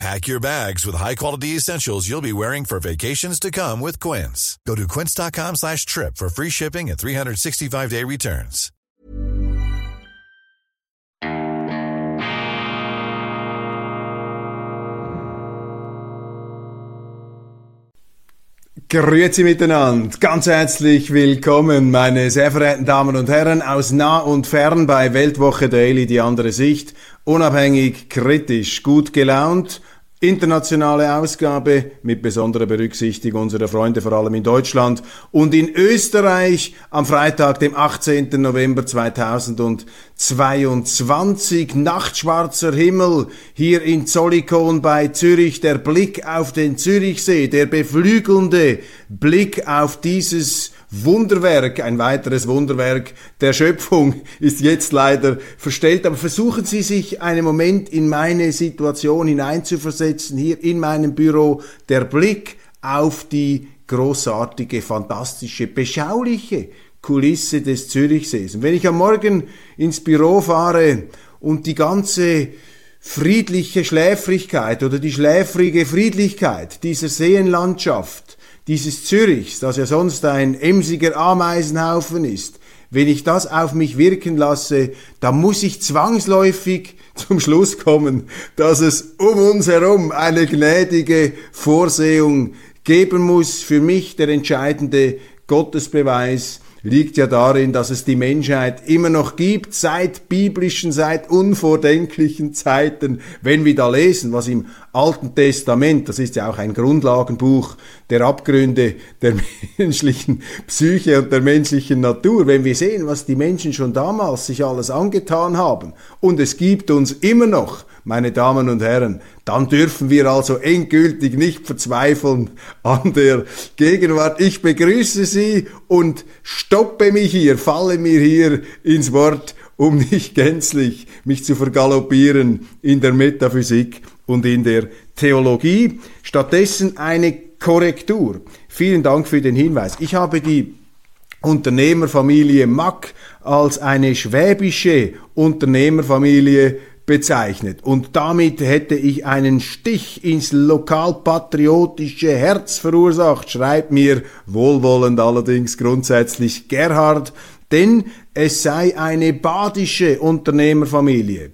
Pack your bags with high-quality essentials you'll be wearing for vacations to come with Quince. Go to quince.com slash trip for free shipping and 365-day returns. Grüezi miteinander, ganz herzlich willkommen, meine sehr verehrten Damen und Herren aus nah und fern bei Weltwoche Daily, die andere Sicht, unabhängig, kritisch, gut gelaunt – internationale Ausgabe mit besonderer Berücksichtigung unserer Freunde, vor allem in Deutschland und in Österreich am Freitag, dem 18. November 2022. Nachtschwarzer Himmel hier in Zollikon bei Zürich, der Blick auf den Zürichsee, der beflügelnde Blick auf dieses Wunderwerk, ein weiteres Wunderwerk der Schöpfung ist jetzt leider verstellt. Aber versuchen Sie sich einen Moment in meine Situation hineinzuversetzen, hier in meinem Büro, der Blick auf die großartige, fantastische, beschauliche Kulisse des Zürichsees. Und wenn ich am Morgen ins Büro fahre und die ganze friedliche Schläfrigkeit oder die schläfrige Friedlichkeit dieser Seenlandschaft dieses Zürichs, das ja sonst ein emsiger Ameisenhaufen ist, wenn ich das auf mich wirken lasse, dann muss ich zwangsläufig zum Schluss kommen, dass es um uns herum eine gnädige Vorsehung geben muss. Für mich der entscheidende Gottesbeweis, liegt ja darin, dass es die Menschheit immer noch gibt, seit biblischen, seit unvordenklichen Zeiten. Wenn wir da lesen, was im Alten Testament, das ist ja auch ein Grundlagenbuch der Abgründe der menschlichen Psyche und der menschlichen Natur, wenn wir sehen, was die Menschen schon damals sich alles angetan haben, und es gibt uns immer noch meine Damen und Herren, dann dürfen wir also endgültig nicht verzweifeln an der Gegenwart. Ich begrüße Sie und stoppe mich hier, falle mir hier ins Wort, um nicht gänzlich mich zu vergaloppieren in der Metaphysik und in der Theologie. Stattdessen eine Korrektur. Vielen Dank für den Hinweis. Ich habe die Unternehmerfamilie Mack als eine schwäbische Unternehmerfamilie bezeichnet. Und damit hätte ich einen Stich ins lokalpatriotische Herz verursacht, schreibt mir wohlwollend allerdings grundsätzlich Gerhard, denn es sei eine badische Unternehmerfamilie.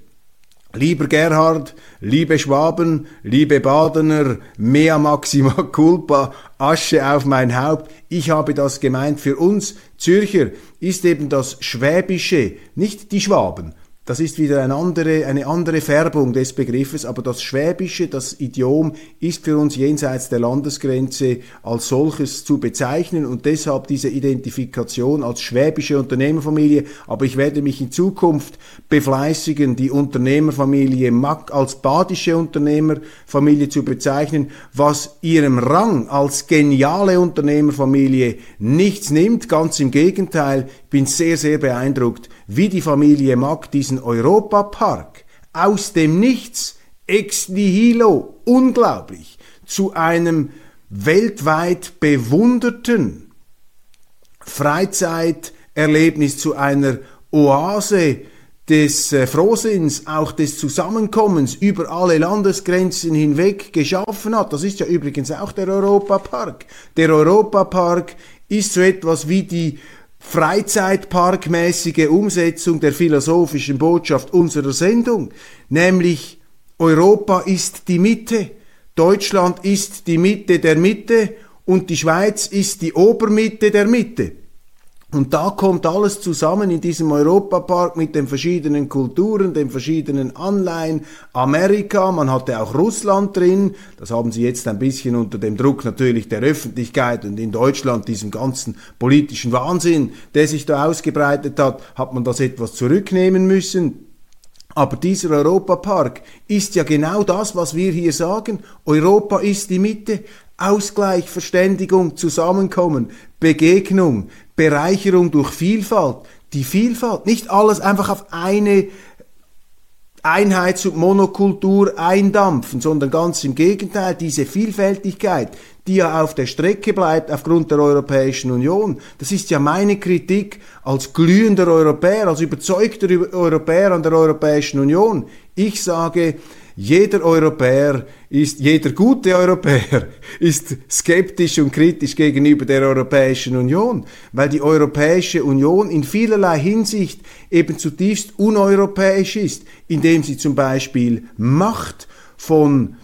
Lieber Gerhard, liebe Schwaben, liebe Badener, mea maxima culpa, Asche auf mein Haupt, ich habe das gemeint. Für uns Zürcher ist eben das Schwäbische, nicht die Schwaben, das ist wieder eine andere, eine andere Färbung des Begriffes, aber das Schwäbische, das Idiom ist für uns jenseits der Landesgrenze als solches zu bezeichnen und deshalb diese Identifikation als schwäbische Unternehmerfamilie. Aber ich werde mich in Zukunft befleißigen, die Unternehmerfamilie Mack als badische Unternehmerfamilie zu bezeichnen, was ihrem Rang als geniale Unternehmerfamilie nichts nimmt. Ganz im Gegenteil, bin sehr, sehr beeindruckt, wie die Familie Mack diesen Europapark aus dem Nichts ex nihilo unglaublich zu einem weltweit bewunderten Freizeiterlebnis, zu einer Oase des äh, Frohsinns, auch des Zusammenkommens über alle Landesgrenzen hinweg geschaffen hat. Das ist ja übrigens auch der Europapark. Der Europapark ist so etwas wie die freizeitparkmäßige Umsetzung der philosophischen Botschaft unserer Sendung, nämlich Europa ist die Mitte, Deutschland ist die Mitte der Mitte und die Schweiz ist die Obermitte der Mitte. Und da kommt alles zusammen in diesem Europapark mit den verschiedenen Kulturen, den verschiedenen Anleihen. Amerika, man hatte auch Russland drin. Das haben sie jetzt ein bisschen unter dem Druck natürlich der Öffentlichkeit und in Deutschland diesem ganzen politischen Wahnsinn, der sich da ausgebreitet hat, hat man das etwas zurücknehmen müssen. Aber dieser Europapark ist ja genau das, was wir hier sagen. Europa ist die Mitte. Ausgleich, Verständigung, Zusammenkommen, Begegnung, Bereicherung durch Vielfalt. die Vielfalt. Nicht alles einfach auf eine Einheits- und Monokultur eindampfen, sondern ganz im Gegenteil, diese Vielfältigkeit, die ja auf der Strecke bleibt aufgrund der Europäischen Union. Das ist ja meine Kritik als glühender Europäer, als überzeugter Europäer an der Europäischen Union. Ich sage, jeder Europäer ist, jeder gute Europäer ist skeptisch und kritisch gegenüber der Europäischen Union, weil die Europäische Union in vielerlei Hinsicht eben zutiefst uneuropäisch ist, indem sie zum Beispiel Macht von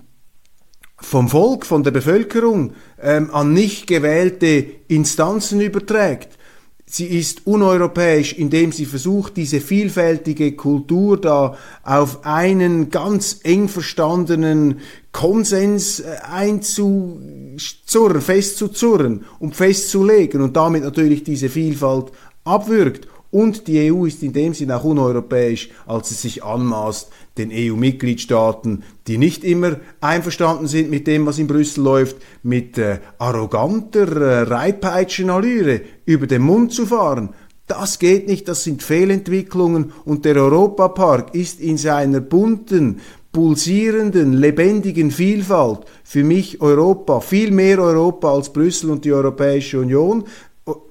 vom Volk, von der Bevölkerung ähm, an nicht gewählte Instanzen überträgt sie ist uneuropäisch, indem sie versucht, diese vielfältige Kultur da auf einen ganz eng verstandenen Konsens äh, einzuzurren, festzuzurren und festzulegen und damit natürlich diese Vielfalt abwürgt. Und die EU ist in dem Sinn auch uneuropäisch, als es sich anmaßt, den EU-Mitgliedstaaten, die nicht immer einverstanden sind mit dem, was in Brüssel läuft, mit äh, arroganter äh, Reitpeitschenallüre über den Mund zu fahren. Das geht nicht, das sind Fehlentwicklungen und der Europapark ist in seiner bunten, pulsierenden, lebendigen Vielfalt für mich Europa, viel mehr Europa als Brüssel und die Europäische Union,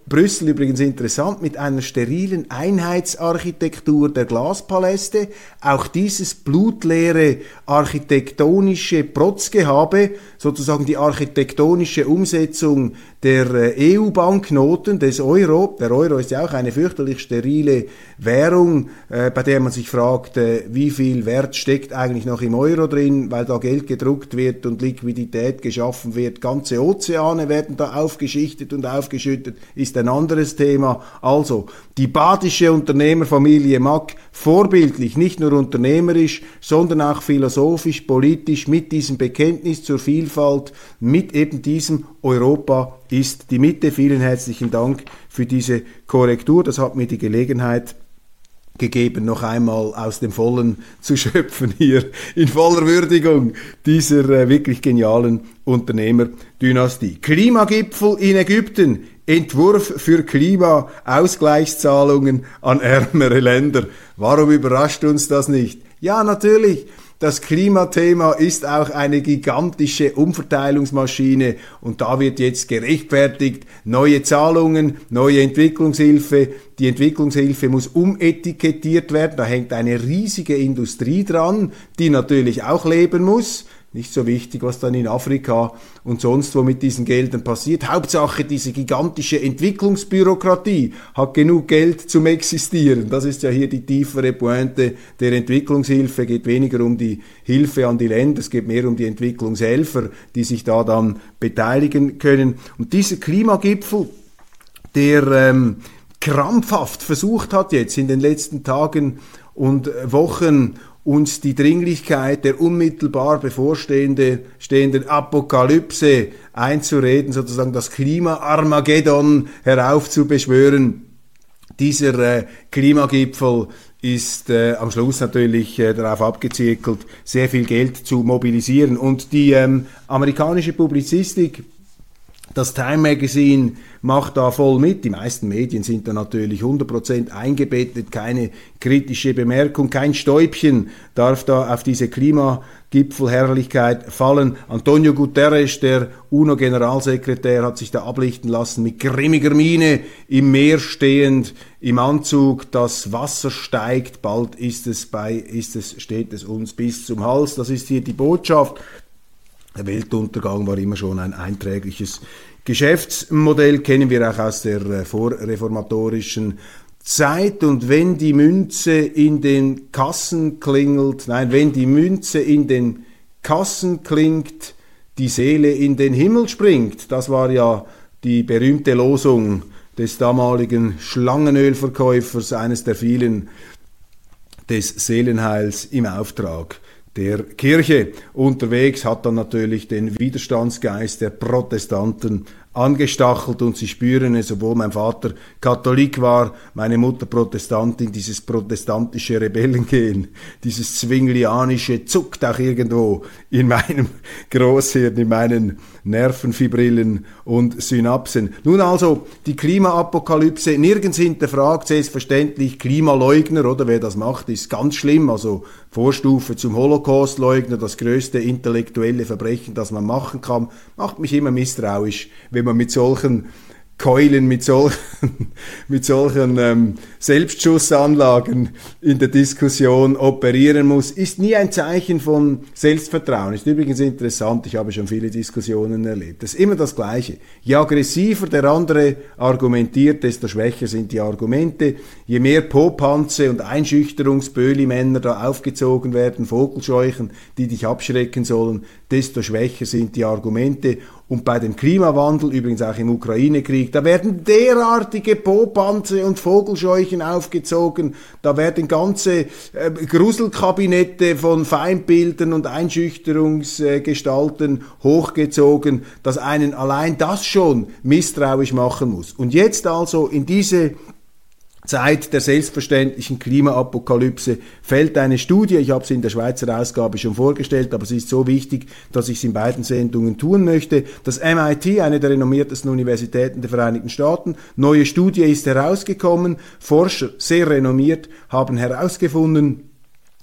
Brüssel übrigens interessant mit einer sterilen Einheitsarchitektur der Glaspaläste. Auch dieses blutleere architektonische Protzgehabe, sozusagen die architektonische Umsetzung der äh, EU-Banknoten des Euro. Der Euro ist ja auch eine fürchterlich sterile Währung, äh, bei der man sich fragt, äh, wie viel Wert steckt eigentlich noch im Euro drin, weil da Geld gedruckt wird und Liquidität geschaffen wird. Ganze Ozeane werden da aufgeschichtet und aufgeschüttet. Ist ist ein anderes Thema. Also, die badische Unternehmerfamilie Mack, vorbildlich, nicht nur unternehmerisch, sondern auch philosophisch, politisch, mit diesem Bekenntnis zur Vielfalt, mit eben diesem Europa ist die Mitte. Vielen herzlichen Dank für diese Korrektur. Das hat mir die Gelegenheit gegeben, noch einmal aus dem Vollen zu schöpfen hier in voller Würdigung dieser äh, wirklich genialen Unternehmerdynastie. Klimagipfel in Ägypten. Entwurf für Klimaausgleichszahlungen an ärmere Länder. Warum überrascht uns das nicht? Ja, natürlich. Das Klimathema ist auch eine gigantische Umverteilungsmaschine und da wird jetzt gerechtfertigt neue Zahlungen, neue Entwicklungshilfe. Die Entwicklungshilfe muss umetikettiert werden, da hängt eine riesige Industrie dran, die natürlich auch leben muss nicht so wichtig, was dann in Afrika und sonst wo mit diesen Geldern passiert. Hauptsache, diese gigantische Entwicklungsbürokratie hat genug Geld zum Existieren. Das ist ja hier die tiefere Pointe der Entwicklungshilfe. Geht weniger um die Hilfe an die Länder, es geht mehr um die Entwicklungshelfer, die sich da dann beteiligen können. Und dieser Klimagipfel, der ähm, krampfhaft versucht hat jetzt in den letzten Tagen und Wochen uns die Dringlichkeit der unmittelbar bevorstehenden Apokalypse einzureden, sozusagen das Klima-Armageddon heraufzubeschwören. Dieser äh, Klimagipfel ist äh, am Schluss natürlich äh, darauf abgezirkelt, sehr viel Geld zu mobilisieren. Und die ähm, amerikanische Publizistik das Time Magazine macht da voll mit. Die meisten Medien sind da natürlich 100% eingebettet, keine kritische Bemerkung, kein Stäubchen darf da auf diese Klimagipfelherrlichkeit fallen. Antonio Guterres, der UNO-Generalsekretär, hat sich da ablichten lassen mit grimmiger Miene im Meer stehend, im Anzug, das Wasser steigt, bald ist es bei, ist es, steht es uns bis zum Hals. Das ist hier die Botschaft. Der Weltuntergang war immer schon ein einträgliches Geschäftsmodell, kennen wir auch aus der äh, vorreformatorischen Zeit und wenn die Münze in den Kassen klingelt, nein, wenn die Münze in den Kassen klingt, die Seele in den Himmel springt. Das war ja die berühmte Losung des damaligen Schlangenölverkäufers, eines der vielen des Seelenheils im Auftrag der Kirche. Unterwegs, hat dann natürlich den Widerstandsgeist der Protestanten angestachelt und sie spüren es, obwohl mein Vater Katholik war, meine Mutter Protestantin, dieses protestantische Rebellengehen, dieses zwinglianische zuckt auch irgendwo in meinem Großhirn, in meinen Nervenfibrillen und Synapsen. Nun also die Klimaapokalypse nirgends hinterfragt, selbstverständlich Klimaleugner oder? Wer das macht, ist ganz schlimm, also Vorstufe zum Holocaustleugner, das größte intellektuelle Verbrechen, das man machen kann, macht mich immer misstrauisch, wenn man mit solchen Keulen mit solchen, mit solchen ähm, Selbstschussanlagen in der Diskussion operieren muss, ist nie ein Zeichen von Selbstvertrauen. Ist übrigens interessant, ich habe schon viele Diskussionen erlebt. Das ist immer das Gleiche. Je aggressiver der andere argumentiert, desto schwächer sind die Argumente. Je mehr Popanze und Einschüchterungsböhli-Männer da aufgezogen werden, Vogelscheuchen, die dich abschrecken sollen, desto schwächer sind die Argumente. Und bei dem Klimawandel, übrigens auch im Ukraine-Krieg, da werden derartige Popanze und Vogelscheuchen aufgezogen, da werden ganze äh, Gruselkabinette von Feindbildern und Einschüchterungsgestalten äh, hochgezogen, dass einen allein das schon misstrauisch machen muss. Und jetzt also in diese Zeit der selbstverständlichen Klimaapokalypse fällt eine Studie, ich habe sie in der Schweizer Ausgabe schon vorgestellt, aber sie ist so wichtig, dass ich sie in beiden Sendungen tun möchte. Das MIT, eine der renommiertesten Universitäten der Vereinigten Staaten, neue Studie ist herausgekommen, Forscher, sehr renommiert, haben herausgefunden,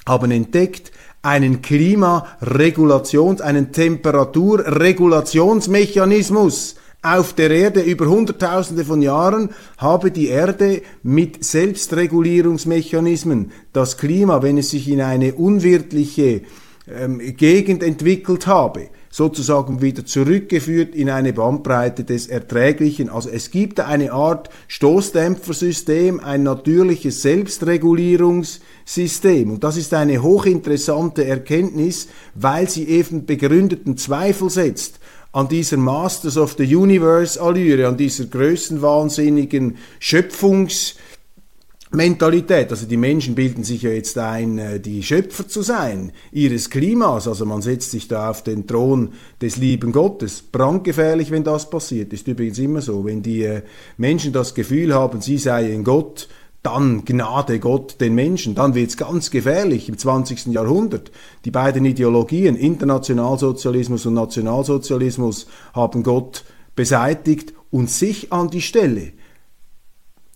haben entdeckt, einen Klimaregulations-, einen Temperaturregulationsmechanismus, auf der Erde über Hunderttausende von Jahren habe die Erde mit Selbstregulierungsmechanismen das Klima, wenn es sich in eine unwirtliche ähm, Gegend entwickelt habe, sozusagen wieder zurückgeführt in eine Bandbreite des Erträglichen. Also es gibt eine Art Stoßdämpfersystem, ein natürliches Selbstregulierungssystem. Und das ist eine hochinteressante Erkenntnis, weil sie eben begründeten Zweifel setzt an dieser Masters of the Universe Allüre, an dieser größenwahnsinnigen Schöpfungsmentalität. Also die Menschen bilden sich ja jetzt ein, äh, die Schöpfer zu sein ihres Klimas. Also man setzt sich da auf den Thron des lieben Gottes. Brandgefährlich, wenn das passiert. Ist übrigens immer so. Wenn die äh, Menschen das Gefühl haben, sie seien Gott, dann Gnade Gott den Menschen, dann wird's ganz gefährlich im 20. Jahrhundert. Die beiden Ideologien, Internationalsozialismus und Nationalsozialismus, haben Gott beseitigt und sich an die Stelle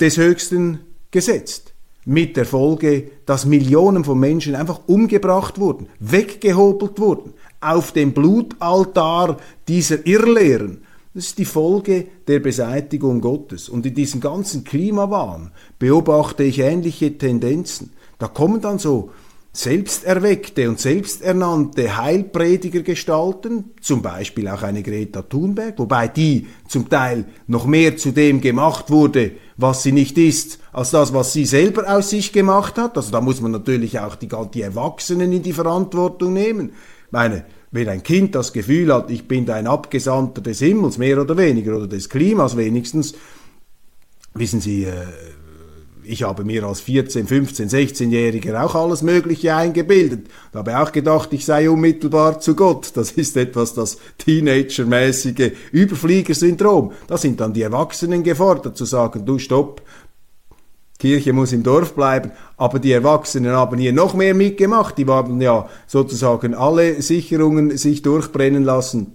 des Höchsten gesetzt. Mit der Folge, dass Millionen von Menschen einfach umgebracht wurden, weggehobelt wurden, auf dem Blutaltar dieser Irrlehren das ist die Folge der Beseitigung Gottes. Und in diesem ganzen Klimawahn beobachte ich ähnliche Tendenzen. Da kommen dann so selbsterweckte und selbsternannte Heilprediger gestalten, zum Beispiel auch eine Greta Thunberg, wobei die zum Teil noch mehr zu dem gemacht wurde, was sie nicht ist, als das, was sie selber aus sich gemacht hat. Also da muss man natürlich auch die, die Erwachsenen in die Verantwortung nehmen. Meine, wenn ein Kind das Gefühl hat, ich bin ein Abgesandter des Himmels, mehr oder weniger, oder des Klimas wenigstens, wissen Sie, äh, ich habe mir als 14, 15, 16-Jähriger auch alles Mögliche eingebildet. Da habe auch gedacht, ich sei unmittelbar zu Gott. Das ist etwas das Teenager-mäßige Überfliegersyndrom. Da sind dann die Erwachsenen gefordert zu sagen, du stopp, Kirche muss im Dorf bleiben, aber die Erwachsenen haben hier noch mehr mitgemacht. Die haben ja sozusagen alle Sicherungen sich durchbrennen lassen.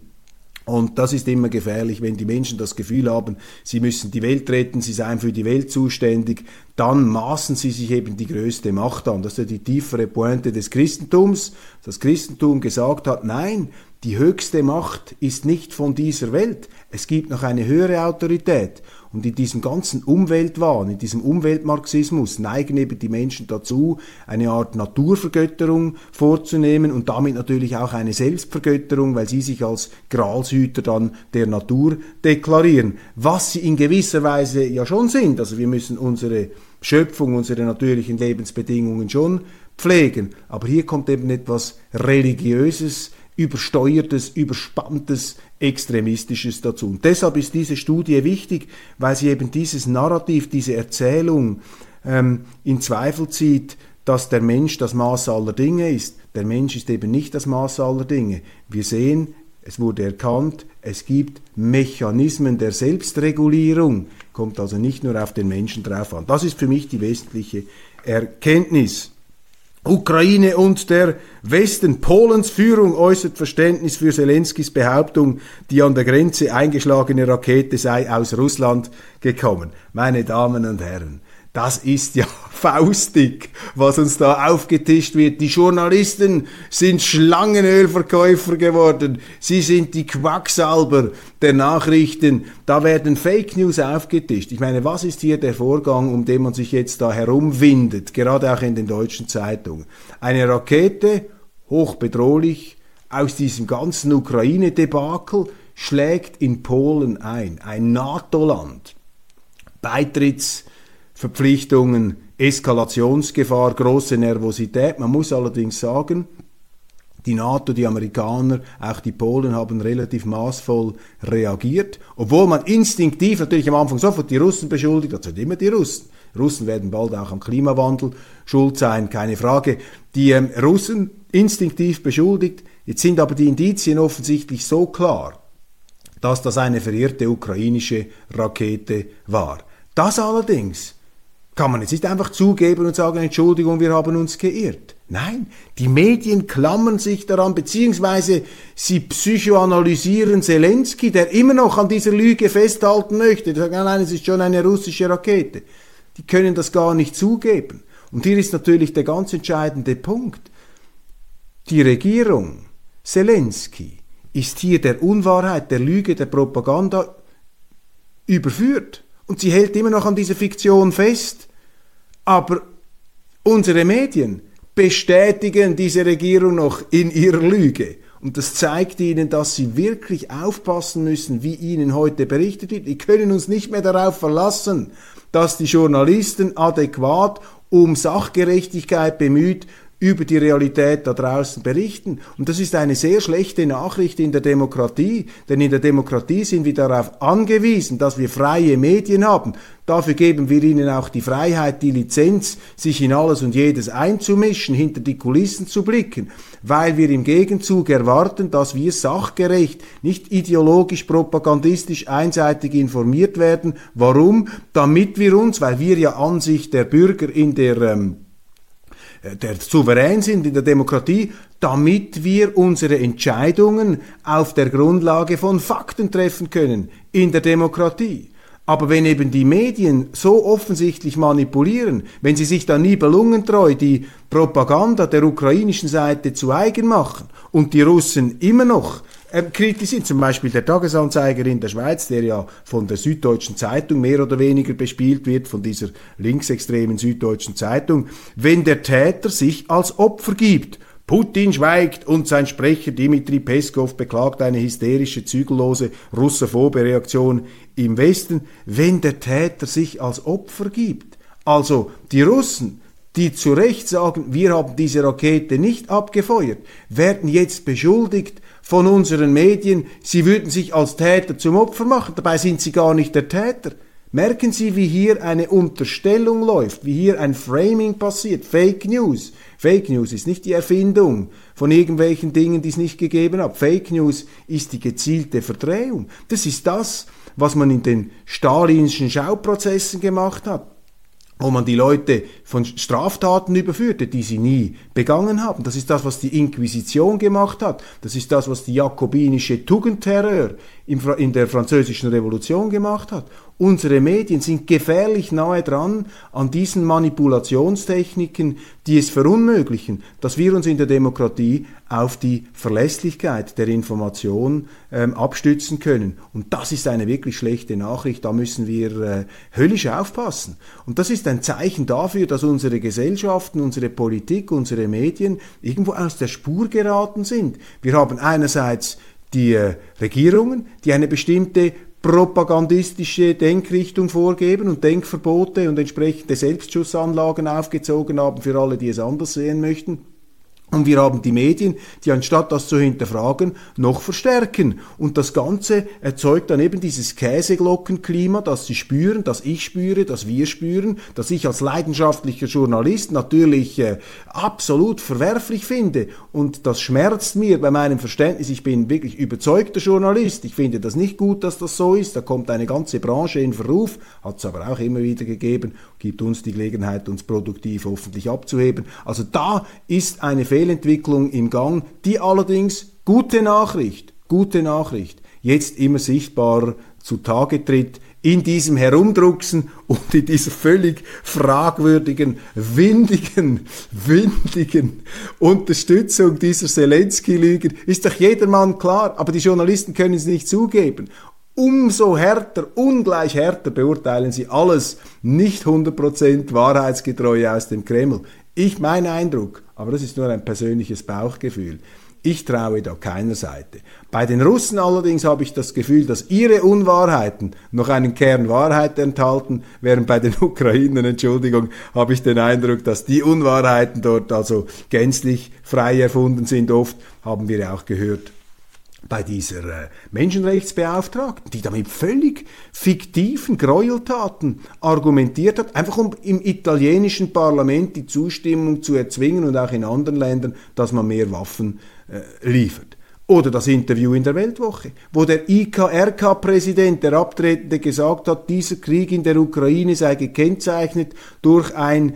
Und das ist immer gefährlich, wenn die Menschen das Gefühl haben, sie müssen die Welt retten, sie seien für die Welt zuständig, dann maßen sie sich eben die größte Macht an. Das ist ja die tiefere Pointe des Christentums. Das Christentum gesagt hat, nein, die höchste Macht ist nicht von dieser Welt. Es gibt noch eine höhere Autorität. Und in diesem ganzen Umweltwahn, in diesem Umweltmarxismus neigen eben die Menschen dazu, eine Art Naturvergötterung vorzunehmen und damit natürlich auch eine Selbstvergötterung, weil sie sich als Gralshüter dann der Natur deklarieren. Was sie in gewisser Weise ja schon sind. Also wir müssen unsere Schöpfung, unsere natürlichen Lebensbedingungen schon pflegen. Aber hier kommt eben etwas Religiöses, Übersteuertes, Überspanntes, Extremistisches dazu. Und deshalb ist diese Studie wichtig, weil sie eben dieses Narrativ, diese Erzählung ähm, in Zweifel zieht, dass der Mensch das Maß aller Dinge ist. Der Mensch ist eben nicht das Maß aller Dinge. Wir sehen, es wurde erkannt, es gibt Mechanismen der Selbstregulierung, kommt also nicht nur auf den Menschen drauf an. Das ist für mich die wesentliche Erkenntnis. Ukraine und der Westen. Polens Führung äußert Verständnis für Zelenskis Behauptung, die an der Grenze eingeschlagene Rakete sei aus Russland gekommen. Meine Damen und Herren, das ist ja faustig, was uns da aufgetischt wird. Die Journalisten sind Schlangenölverkäufer geworden. Sie sind die Quacksalber der Nachrichten. Da werden Fake News aufgetischt. Ich meine, was ist hier der Vorgang, um den man sich jetzt da herumwindet, gerade auch in den deutschen Zeitungen? Eine Rakete, hochbedrohlich, aus diesem ganzen Ukraine-Debakel, schlägt in Polen ein, ein NATO-Land. Beitritts Verpflichtungen, Eskalationsgefahr, große Nervosität. Man muss allerdings sagen, die NATO, die Amerikaner, auch die Polen haben relativ maßvoll reagiert, obwohl man instinktiv natürlich am Anfang sofort die Russen beschuldigt, das sind immer die Russen. Russen werden bald auch am Klimawandel schuld sein, keine Frage. Die ähm, Russen instinktiv beschuldigt, jetzt sind aber die Indizien offensichtlich so klar, dass das eine verirrte ukrainische Rakete war. Das allerdings kann man jetzt nicht einfach zugeben und sagen, Entschuldigung, wir haben uns geirrt. Nein, die Medien klammern sich daran, beziehungsweise sie psychoanalysieren Zelensky, der immer noch an dieser Lüge festhalten möchte. Die sagen, nein, es ist schon eine russische Rakete. Die können das gar nicht zugeben. Und hier ist natürlich der ganz entscheidende Punkt. Die Regierung Zelensky ist hier der Unwahrheit, der Lüge, der Propaganda überführt. Und sie hält immer noch an dieser Fiktion fest. Aber unsere Medien bestätigen diese Regierung noch in ihrer Lüge. Und das zeigt ihnen, dass sie wirklich aufpassen müssen, wie ihnen heute berichtet wird. Wir können uns nicht mehr darauf verlassen, dass die Journalisten adäquat um Sachgerechtigkeit bemüht über die Realität da draußen berichten. Und das ist eine sehr schlechte Nachricht in der Demokratie, denn in der Demokratie sind wir darauf angewiesen, dass wir freie Medien haben. Dafür geben wir ihnen auch die Freiheit, die Lizenz, sich in alles und jedes einzumischen, hinter die Kulissen zu blicken, weil wir im Gegenzug erwarten, dass wir sachgerecht, nicht ideologisch, propagandistisch einseitig informiert werden. Warum? Damit wir uns, weil wir ja Ansicht der Bürger in der ähm, äh, der souverän sind in der Demokratie, damit wir unsere Entscheidungen auf der Grundlage von Fakten treffen können in der Demokratie. Aber wenn eben die Medien so offensichtlich manipulieren, wenn sie sich dann nie belungentreu die Propaganda der ukrainischen Seite zu eigen machen und die Russen immer noch äh, kritisieren, zum Beispiel der Tagesanzeiger in der Schweiz, der ja von der Süddeutschen Zeitung mehr oder weniger bespielt wird, von dieser linksextremen Süddeutschen Zeitung, wenn der Täter sich als Opfer gibt Putin schweigt und sein Sprecher Dmitri Peskov beklagt eine hysterische, zügellose, russophobe Reaktion im Westen, wenn der Täter sich als Opfer gibt. Also die Russen, die zu Recht sagen, wir haben diese Rakete nicht abgefeuert, werden jetzt beschuldigt von unseren Medien, sie würden sich als Täter zum Opfer machen. Dabei sind sie gar nicht der Täter. Merken Sie, wie hier eine Unterstellung läuft, wie hier ein Framing passiert, Fake News. Fake News ist nicht die Erfindung von irgendwelchen Dingen, die es nicht gegeben hat. Fake News ist die gezielte Verdrehung. Das ist das, was man in den stalinschen Schauprozessen gemacht hat wo man die Leute von Straftaten überführte, die sie nie begangen haben. Das ist das, was die Inquisition gemacht hat. Das ist das, was die jakobinische Tugendterror in der französischen Revolution gemacht hat. Unsere Medien sind gefährlich nahe dran an diesen Manipulationstechniken, die es verunmöglichen, dass wir uns in der Demokratie auf die Verlässlichkeit der Information ähm, abstützen können. Und das ist eine wirklich schlechte Nachricht, da müssen wir äh, höllisch aufpassen. Und das ist ein Zeichen dafür, dass unsere Gesellschaften, unsere Politik, unsere Medien irgendwo aus der Spur geraten sind. Wir haben einerseits die äh, Regierungen, die eine bestimmte propagandistische Denkrichtung vorgeben und Denkverbote und entsprechende Selbstschussanlagen aufgezogen haben für alle, die es anders sehen möchten. Und wir haben die Medien, die anstatt das zu hinterfragen, noch verstärken. Und das Ganze erzeugt dann eben dieses Käseglockenklima, das Sie spüren, das ich spüre, das wir spüren, das ich als leidenschaftlicher Journalist natürlich äh, absolut verwerflich finde. Und das schmerzt mir bei meinem Verständnis. Ich bin wirklich überzeugter Journalist. Ich finde das nicht gut, dass das so ist. Da kommt eine ganze Branche in Verruf, hat es aber auch immer wieder gegeben, gibt uns die Gelegenheit, uns produktiv hoffentlich abzuheben. Also da ist eine Fehler Fehlentwicklung im Gang, die allerdings gute Nachricht, gute Nachricht, jetzt immer sichtbarer zutage tritt in diesem Herumdrucksen und in dieser völlig fragwürdigen, windigen, windigen Unterstützung dieser Zelensky-Lügen ist doch jedermann klar, aber die Journalisten können es nicht zugeben. Umso härter, ungleich härter beurteilen sie alles nicht 100% wahrheitsgetreu aus dem Kreml. Ich, mein Eindruck, aber das ist nur ein persönliches Bauchgefühl, ich traue da keiner Seite. Bei den Russen allerdings habe ich das Gefühl, dass ihre Unwahrheiten noch einen Kern Wahrheit enthalten, während bei den Ukrainern, Entschuldigung, habe ich den Eindruck, dass die Unwahrheiten dort also gänzlich frei erfunden sind. Oft haben wir ja auch gehört, bei dieser äh, Menschenrechtsbeauftragten, die damit völlig fiktiven Gräueltaten argumentiert hat, einfach um im italienischen Parlament die Zustimmung zu erzwingen und auch in anderen Ländern, dass man mehr Waffen äh, liefert. Oder das Interview in der Weltwoche, wo der IKRK-Präsident, der Abtretende, gesagt hat, dieser Krieg in der Ukraine sei gekennzeichnet durch ein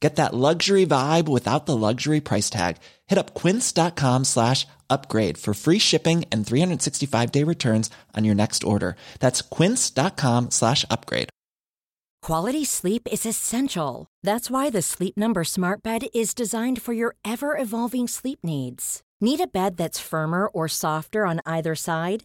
Get that luxury vibe without the luxury price tag. Hit up quince.com slash upgrade for free shipping and 365 day returns on your next order. That's quince.com slash upgrade. Quality sleep is essential. That's why the Sleep Number Smart Bed is designed for your ever evolving sleep needs. Need a bed that's firmer or softer on either side?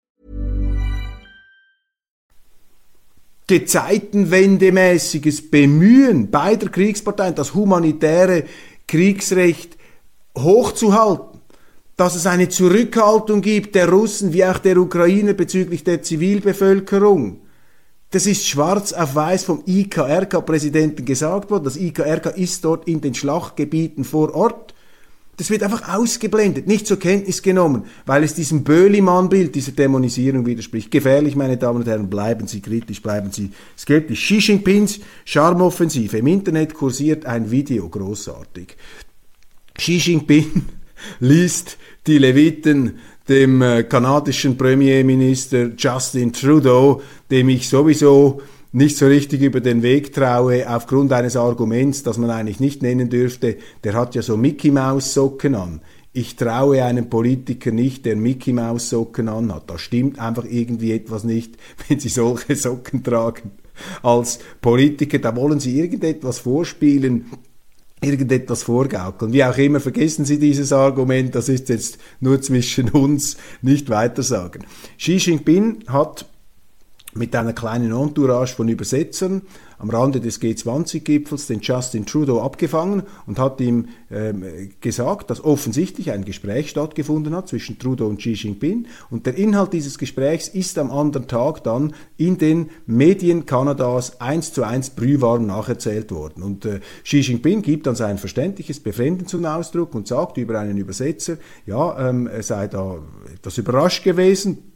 Gezeitenwendemäßiges Bemühen beider Kriegsparteien, das humanitäre Kriegsrecht hochzuhalten, dass es eine Zurückhaltung gibt der Russen wie auch der Ukrainer bezüglich der Zivilbevölkerung. Das ist schwarz auf weiß vom IKRK-Präsidenten gesagt worden. Das IKRK ist dort in den Schlachtgebieten vor Ort. Das wird einfach ausgeblendet, nicht zur Kenntnis genommen, weil es diesem Böhlimann-Bild, dieser Dämonisierung widerspricht. Gefährlich, meine Damen und Herren, bleiben Sie kritisch, bleiben Sie skeptisch. Xi Jinpings Charmoffensive. Im Internet kursiert ein Video, großartig. Xi Jinping liest die Leviten dem äh, kanadischen Premierminister Justin Trudeau, dem ich sowieso nicht so richtig über den Weg traue, aufgrund eines Arguments, das man eigentlich nicht nennen dürfte, der hat ja so Mickey Maus Socken an. Ich traue einem Politiker nicht, der Mickey Maus Socken an hat. Da stimmt einfach irgendwie etwas nicht, wenn sie solche Socken tragen. Als Politiker, da wollen sie irgendetwas vorspielen, irgendetwas vorgaukeln. Wie auch immer, vergessen Sie dieses Argument, das ist jetzt nur zwischen uns, nicht weitersagen. Xi Jinping hat mit einer kleinen Entourage von Übersetzern. Am Rande des G20-Gipfels den Justin Trudeau abgefangen und hat ihm ähm, gesagt, dass offensichtlich ein Gespräch stattgefunden hat zwischen Trudeau und Xi Jinping. Und der Inhalt dieses Gesprächs ist am anderen Tag dann in den Medien Kanadas eins zu eins brühwarm nacherzählt worden. Und äh, Xi Jinping gibt dann sein verständliches Befremden zum Ausdruck und sagt über einen Übersetzer, ja, ähm, er sei da etwas überrascht gewesen,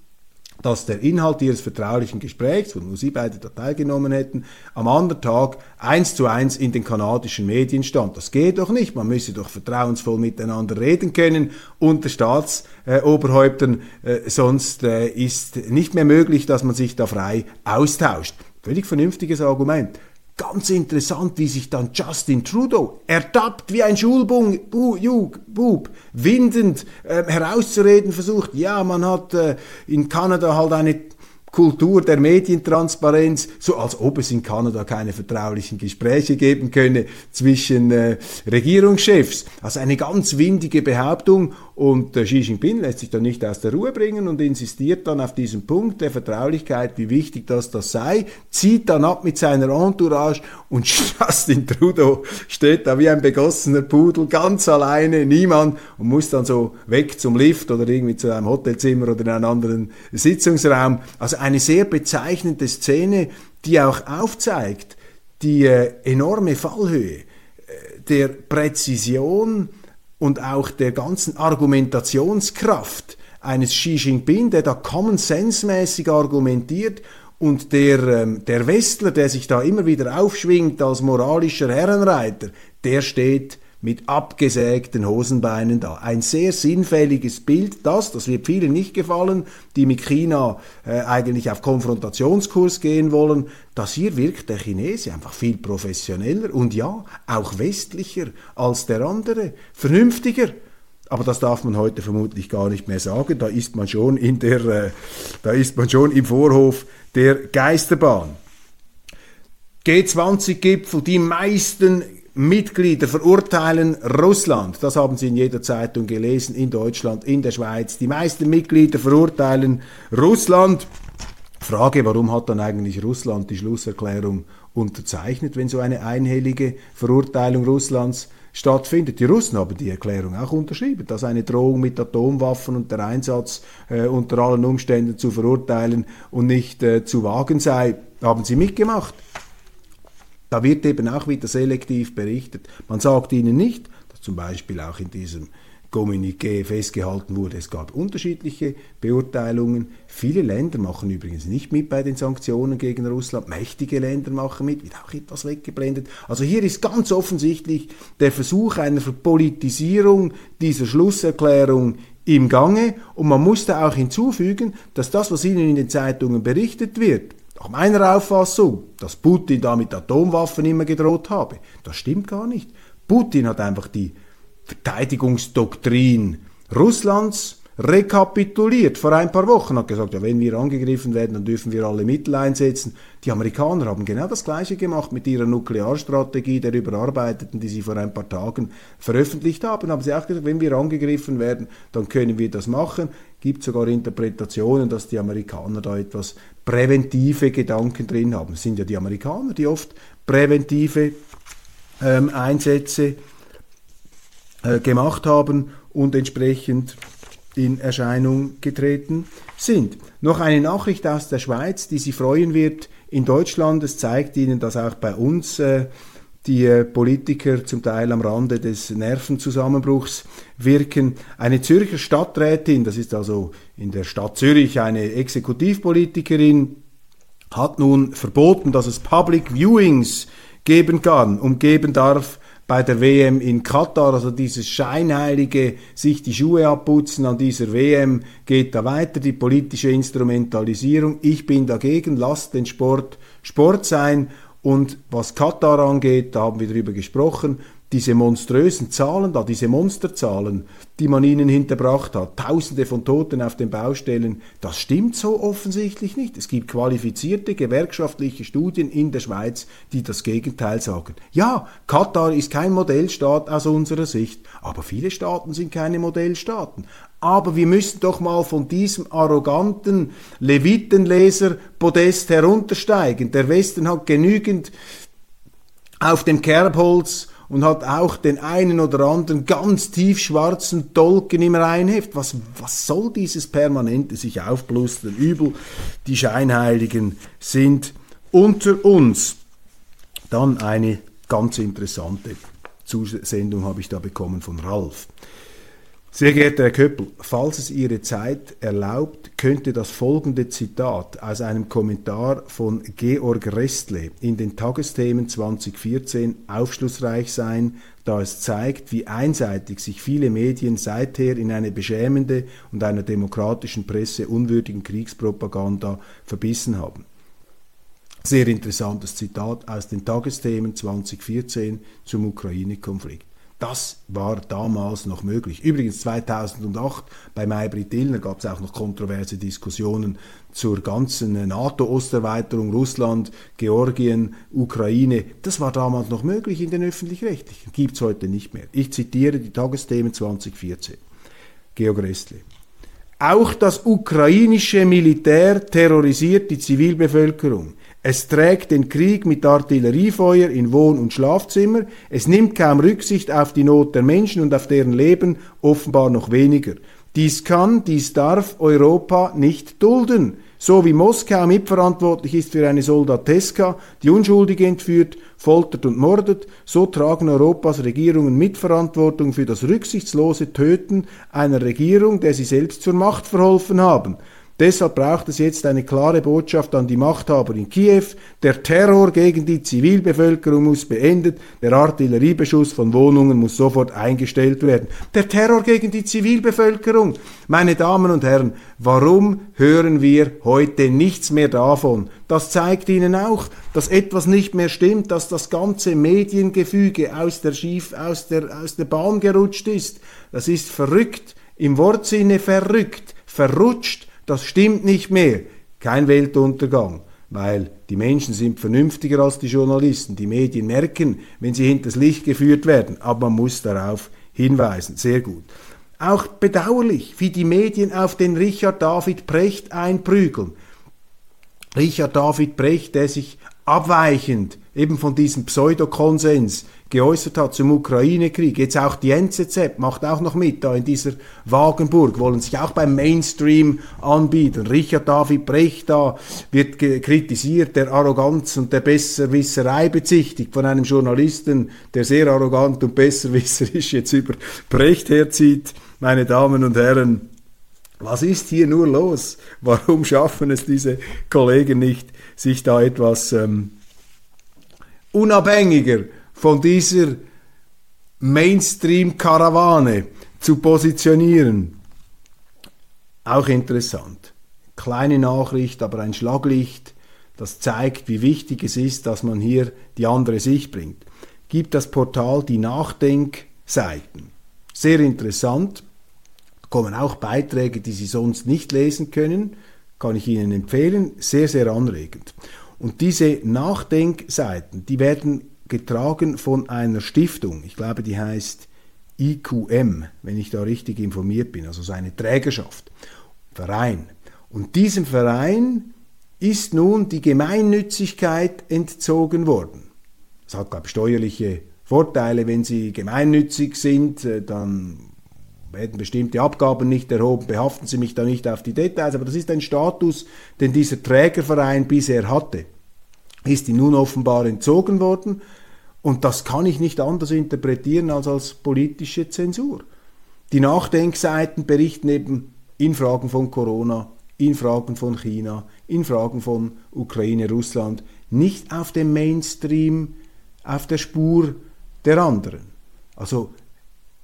dass der Inhalt ihres vertraulichen Gesprächs, wo nur sie beide da teilgenommen hätten, am anderen Tag eins zu eins in den kanadischen Medien stand. Das geht doch nicht. Man müsse doch vertrauensvoll miteinander reden können unter Staatsoberhäuptern. Äh, sonst äh, ist nicht mehr möglich, dass man sich da frei austauscht. Völlig vernünftiges Argument. Ganz interessant, wie sich dann Justin Trudeau ertappt wie ein Schulbub, windend äh, herauszureden versucht. Ja, man hat äh, in Kanada halt eine Kultur der Medientransparenz, so als ob es in Kanada keine vertraulichen Gespräche geben könne zwischen äh, Regierungschefs. Also eine ganz windige Behauptung und äh, Xi Jinping lässt sich dann nicht aus der Ruhe bringen und insistiert dann auf diesen Punkt der Vertraulichkeit, wie wichtig das das sei, zieht dann ab mit seiner Entourage und Justin Trudeau steht da wie ein begossener Pudel ganz alleine, niemand und muss dann so weg zum Lift oder irgendwie zu einem Hotelzimmer oder in einen anderen Sitzungsraum. Also eine sehr bezeichnende Szene, die auch aufzeigt, die äh, enorme Fallhöhe äh, der Präzision, und auch der ganzen Argumentationskraft eines Xi Jinping, der da Common Sense mäßig argumentiert und der, ähm, der Westler, der sich da immer wieder aufschwingt als moralischer Herrenreiter, der steht mit abgesägten Hosenbeinen da. Ein sehr sinnfälliges Bild, das, das wird vielen nicht gefallen, die mit China äh, eigentlich auf Konfrontationskurs gehen wollen, dass hier wirkt der Chinese einfach viel professioneller und ja, auch westlicher als der andere, vernünftiger. Aber das darf man heute vermutlich gar nicht mehr sagen. Da ist man schon in der, äh, da ist man schon im Vorhof der Geisterbahn. G20-Gipfel, die meisten Mitglieder verurteilen Russland. Das haben Sie in jeder Zeitung gelesen, in Deutschland, in der Schweiz. Die meisten Mitglieder verurteilen Russland. Frage, warum hat dann eigentlich Russland die Schlusserklärung unterzeichnet, wenn so eine einhellige Verurteilung Russlands stattfindet. Die Russen haben die Erklärung auch unterschrieben, dass eine Drohung mit Atomwaffen und der Einsatz äh, unter allen Umständen zu verurteilen und nicht äh, zu wagen sei, haben sie mitgemacht. Da wird eben auch wieder selektiv berichtet. Man sagt ihnen nicht, dass zum Beispiel auch in diesem Kommuniqué festgehalten wurde, es gab unterschiedliche Beurteilungen. Viele Länder machen übrigens nicht mit bei den Sanktionen gegen Russland. Mächtige Länder machen mit, wird auch etwas weggeblendet. Also hier ist ganz offensichtlich der Versuch einer Verpolitisierung dieser Schlusserklärung im Gange. Und man musste auch hinzufügen, dass das, was Ihnen in den Zeitungen berichtet wird, nach meiner Auffassung, dass Putin da mit Atomwaffen immer gedroht habe, das stimmt gar nicht. Putin hat einfach die Verteidigungsdoktrin Russlands rekapituliert vor ein paar Wochen, hat gesagt, ja, wenn wir angegriffen werden, dann dürfen wir alle Mittel einsetzen. Die Amerikaner haben genau das Gleiche gemacht mit ihrer Nuklearstrategie, der überarbeiteten, die sie vor ein paar Tagen veröffentlicht haben. Haben sie auch gesagt, wenn wir angegriffen werden, dann können wir das machen. Gibt sogar Interpretationen, dass die Amerikaner da etwas präventive Gedanken drin haben. Es sind ja die Amerikaner, die oft präventive ähm, Einsätze äh, gemacht haben und entsprechend in Erscheinung getreten sind. Noch eine Nachricht aus der Schweiz, die Sie freuen wird in Deutschland. Es zeigt Ihnen, dass auch bei uns äh, die äh, Politiker zum Teil am Rande des Nervenzusammenbruchs wirken. Eine Zürcher Stadträtin, das ist also in der Stadt Zürich eine Exekutivpolitikerin, hat nun verboten, dass es Public Viewings geben kann und geben darf bei der WM in Katar, also dieses scheinheilige sich die Schuhe abputzen an dieser WM geht da weiter, die politische Instrumentalisierung. Ich bin dagegen, lasst den Sport Sport sein und was Katar angeht, da haben wir darüber gesprochen, diese monströsen Zahlen da, diese Monsterzahlen, die man ihnen hinterbracht hat, Tausende von Toten auf den Baustellen, das stimmt so offensichtlich nicht. Es gibt qualifizierte gewerkschaftliche Studien in der Schweiz, die das Gegenteil sagen. Ja, Katar ist kein Modellstaat aus unserer Sicht, aber viele Staaten sind keine Modellstaaten. Aber wir müssen doch mal von diesem arroganten Levitenleser-Podest heruntersteigen. Der Westen hat genügend auf dem Kerbholz und hat auch den einen oder anderen ganz tiefschwarzen Dolken im Reinheft. Was, was soll dieses permanente sich aufblustern? Übel, die Scheinheiligen sind unter uns. Dann eine ganz interessante Zusendung habe ich da bekommen von Ralf. Sehr geehrter Herr Köppel, falls es Ihre Zeit erlaubt, könnte das folgende Zitat aus einem Kommentar von Georg Restle in den Tagesthemen 2014 aufschlussreich sein, da es zeigt, wie einseitig sich viele Medien seither in eine beschämende und einer demokratischen Presse unwürdigen Kriegspropaganda verbissen haben. Sehr interessantes Zitat aus den Tagesthemen 2014 zum Ukraine-Konflikt. Das war damals noch möglich. Übrigens 2008 bei Maybrit Illner gab es auch noch kontroverse Diskussionen zur ganzen NATO-Osterweiterung, Russland, Georgien, Ukraine. Das war damals noch möglich in den öffentlich-rechtlichen. Gibt es heute nicht mehr. Ich zitiere die Tagesthemen 2014. Georg Restli. Auch das ukrainische Militär terrorisiert die Zivilbevölkerung. Es trägt den Krieg mit Artilleriefeuer in Wohn- und Schlafzimmer, es nimmt kaum Rücksicht auf die Not der Menschen und auf deren Leben, offenbar noch weniger. Dies kann, dies darf Europa nicht dulden. So wie Moskau mitverantwortlich ist für eine Soldateska, die Unschuldige entführt, foltert und mordet, so tragen Europas Regierungen Mitverantwortung für das rücksichtslose Töten einer Regierung, der sie selbst zur Macht verholfen haben. Deshalb braucht es jetzt eine klare Botschaft an die Machthaber in Kiew. Der Terror gegen die Zivilbevölkerung muss beendet. Der Artilleriebeschuss von Wohnungen muss sofort eingestellt werden. Der Terror gegen die Zivilbevölkerung. Meine Damen und Herren, warum hören wir heute nichts mehr davon? Das zeigt Ihnen auch, dass etwas nicht mehr stimmt, dass das ganze Mediengefüge aus der, Schief, aus der, aus der Bahn gerutscht ist. Das ist verrückt, im Wortsinne verrückt, verrutscht das stimmt nicht mehr. Kein Weltuntergang, weil die Menschen sind vernünftiger als die Journalisten. Die Medien merken, wenn sie hinters Licht geführt werden, aber man muss darauf hinweisen. Sehr gut. Auch bedauerlich, wie die Medien auf den Richard David Precht einprügeln. Richard David Brecht, der sich abweichend eben von diesem Pseudokonsens geäußert hat zum Ukraine-Krieg. Jetzt auch die NZZ macht auch noch mit da in dieser Wagenburg, wollen sich auch beim Mainstream anbieten. Richard David Brecht da wird kritisiert, der Arroganz und der Besserwisserei bezichtigt von einem Journalisten, der sehr arrogant und besserwisserisch jetzt über Brecht herzieht. Meine Damen und Herren, was ist hier nur los? Warum schaffen es diese Kollegen nicht, sich da etwas ähm, unabhängiger von dieser Mainstream-Karawane zu positionieren? Auch interessant. Kleine Nachricht, aber ein Schlaglicht, das zeigt, wie wichtig es ist, dass man hier die andere Sicht bringt. Gibt das Portal die Nachdenkseiten. Sehr interessant kommen auch Beiträge, die Sie sonst nicht lesen können, kann ich Ihnen empfehlen, sehr, sehr anregend. Und diese Nachdenkseiten, die werden getragen von einer Stiftung, ich glaube, die heißt IQM, wenn ich da richtig informiert bin, also seine Trägerschaft, Verein. Und diesem Verein ist nun die Gemeinnützigkeit entzogen worden. Das hat, glaube ich, steuerliche Vorteile, wenn sie gemeinnützig sind, äh, dann werden bestimmte Abgaben nicht erhoben, behaften Sie mich da nicht auf die Details, aber das ist ein Status, den dieser Trägerverein bisher hatte. Ist ihm nun offenbar entzogen worden und das kann ich nicht anders interpretieren als als politische Zensur. Die Nachdenkseiten berichten eben in Fragen von Corona, in Fragen von China, in Fragen von Ukraine, Russland, nicht auf dem Mainstream, auf der Spur der anderen. Also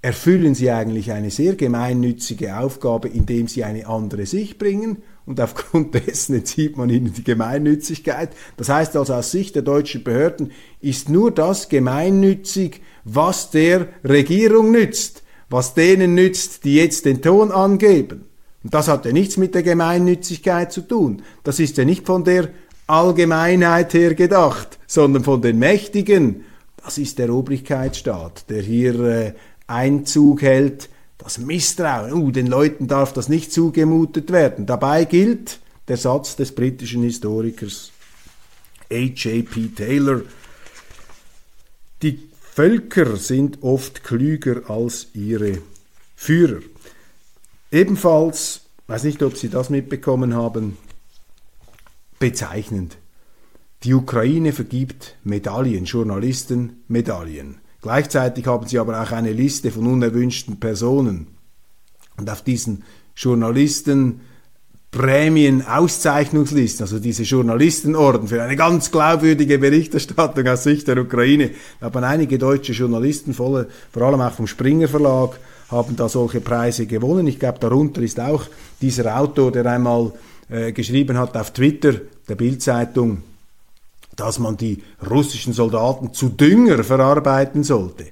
erfüllen sie eigentlich eine sehr gemeinnützige Aufgabe, indem sie eine andere Sicht bringen und aufgrund dessen entzieht man ihnen die Gemeinnützigkeit. Das heißt also aus Sicht der deutschen Behörden ist nur das gemeinnützig, was der Regierung nützt, was denen nützt, die jetzt den Ton angeben. Und das hat ja nichts mit der Gemeinnützigkeit zu tun. Das ist ja nicht von der Allgemeinheit her gedacht, sondern von den Mächtigen. Das ist der Obrigkeitsstaat, der hier äh, Einzug hält, das Misstrauen, uh, den Leuten darf das nicht zugemutet werden. Dabei gilt der Satz des britischen Historikers H.J.P. Taylor, die Völker sind oft klüger als ihre Führer. Ebenfalls, weiß nicht, ob Sie das mitbekommen haben, bezeichnend. Die Ukraine vergibt Medaillen, Journalisten Medaillen. Gleichzeitig haben sie aber auch eine Liste von unerwünschten Personen. Und auf diesen Journalisten Prämien, Auszeichnungslisten, also diese Journalistenorden für eine ganz glaubwürdige Berichterstattung aus Sicht der Ukraine. Da haben einige deutsche Journalisten, vor allem auch vom Springer Verlag, haben da solche Preise gewonnen. Ich glaube, darunter ist auch dieser Autor, der einmal äh, geschrieben hat auf Twitter, der Bildzeitung, dass man die russischen Soldaten zu Dünger verarbeiten sollte.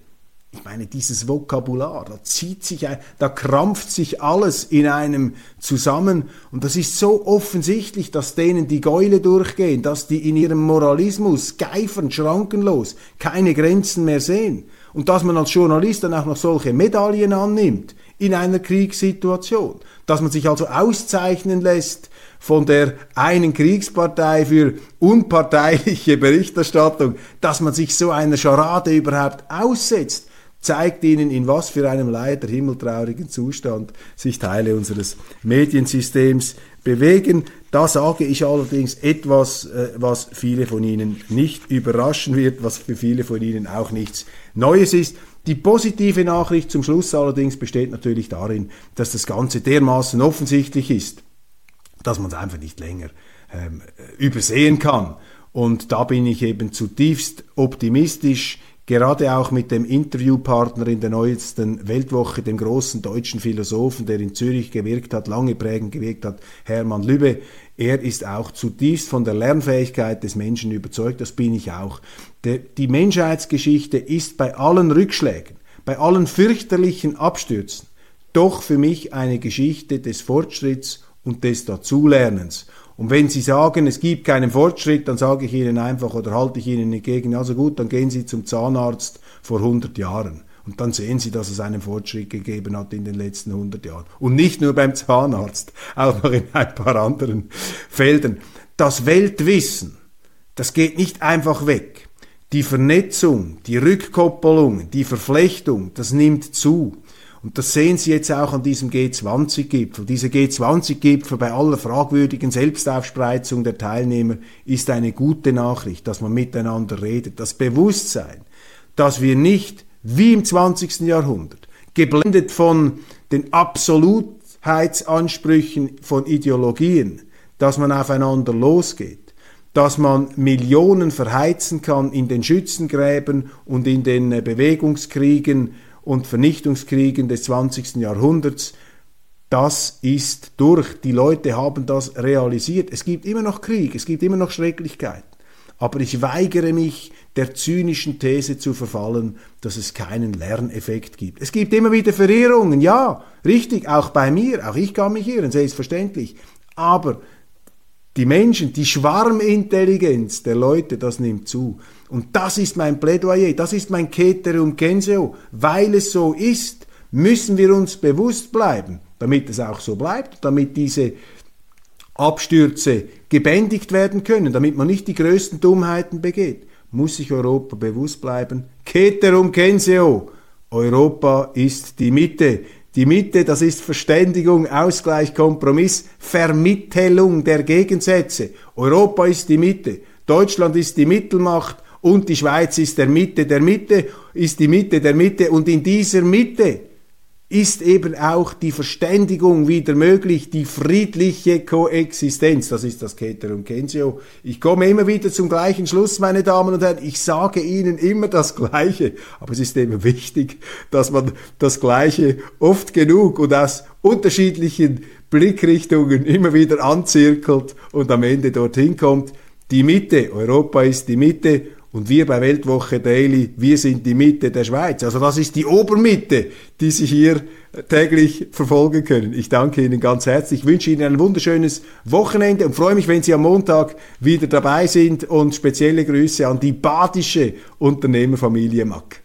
Ich meine, dieses Vokabular, da zieht sich, ein, da krampft sich alles in einem zusammen. Und das ist so offensichtlich, dass denen die Gäule durchgehen, dass die in ihrem Moralismus geifern, schrankenlos, keine Grenzen mehr sehen. Und dass man als Journalist dann auch noch solche Medaillen annimmt in einer Kriegssituation, dass man sich also auszeichnen lässt von der einen Kriegspartei für unparteiliche Berichterstattung, dass man sich so einer Scharade überhaupt aussetzt zeigt ihnen, in was für einem leider himmeltraurigen Zustand sich Teile unseres Mediensystems bewegen. Da sage ich allerdings etwas, äh, was viele von Ihnen nicht überraschen wird, was für viele von Ihnen auch nichts Neues ist. Die positive Nachricht zum Schluss allerdings besteht natürlich darin, dass das Ganze dermaßen offensichtlich ist, dass man es einfach nicht länger ähm, übersehen kann. Und da bin ich eben zutiefst optimistisch gerade auch mit dem Interviewpartner in der neuesten Weltwoche, dem großen deutschen Philosophen, der in Zürich gewirkt hat, lange prägend gewirkt hat, Hermann Lübbe. Er ist auch zutiefst von der Lernfähigkeit des Menschen überzeugt, das bin ich auch. Die Menschheitsgeschichte ist bei allen Rückschlägen, bei allen fürchterlichen Abstürzen, doch für mich eine Geschichte des Fortschritts und des Dazulernens. Und wenn Sie sagen, es gibt keinen Fortschritt, dann sage ich Ihnen einfach oder halte ich Ihnen entgegen, also gut, dann gehen Sie zum Zahnarzt vor 100 Jahren. Und dann sehen Sie, dass es einen Fortschritt gegeben hat in den letzten 100 Jahren. Und nicht nur beim Zahnarzt, auch noch in ein paar anderen Feldern. Das Weltwissen, das geht nicht einfach weg. Die Vernetzung, die Rückkoppelung, die Verflechtung, das nimmt zu. Und das sehen Sie jetzt auch an diesem G20-Gipfel. Dieser G20-Gipfel bei aller fragwürdigen Selbstaufspreizung der Teilnehmer ist eine gute Nachricht, dass man miteinander redet. Das Bewusstsein, dass wir nicht wie im 20. Jahrhundert, geblendet von den Absolutheitsansprüchen von Ideologien, dass man aufeinander losgeht, dass man Millionen verheizen kann in den Schützengräben und in den Bewegungskriegen und Vernichtungskriegen des 20. Jahrhunderts. Das ist durch. Die Leute haben das realisiert. Es gibt immer noch Krieg, es gibt immer noch Schrecklichkeiten. Aber ich weigere mich, der zynischen These zu verfallen, dass es keinen Lerneffekt gibt. Es gibt immer wieder Verirrungen, ja, richtig, auch bei mir, auch ich kann mich irren, selbstverständlich. Aber die Menschen, die Schwarmintelligenz der Leute, das nimmt zu. Und das ist mein Plädoyer, das ist mein Keterum Censeo. Weil es so ist, müssen wir uns bewusst bleiben, damit es auch so bleibt, damit diese Abstürze gebändigt werden können, damit man nicht die größten Dummheiten begeht, muss sich Europa bewusst bleiben. Keterum Censeo. Europa ist die Mitte. Die Mitte, das ist Verständigung, Ausgleich, Kompromiss, Vermittelung der Gegensätze. Europa ist die Mitte, Deutschland ist die Mittelmacht und die Schweiz ist der Mitte der Mitte, ist die Mitte der Mitte und in dieser Mitte ist eben auch die Verständigung wieder möglich, die friedliche Koexistenz. Das ist das Keterum Kensio. Ich komme immer wieder zum gleichen Schluss, meine Damen und Herren. Ich sage Ihnen immer das Gleiche. Aber es ist eben wichtig, dass man das Gleiche oft genug und aus unterschiedlichen Blickrichtungen immer wieder anzirkelt und am Ende dorthin kommt. Die Mitte, Europa ist die Mitte und wir bei Weltwoche Daily, wir sind die Mitte der Schweiz. Also das ist die Obermitte, die Sie hier täglich verfolgen können. Ich danke Ihnen ganz herzlich. Ich wünsche Ihnen ein wunderschönes Wochenende und freue mich, wenn Sie am Montag wieder dabei sind und spezielle Grüße an die badische Unternehmerfamilie Mack.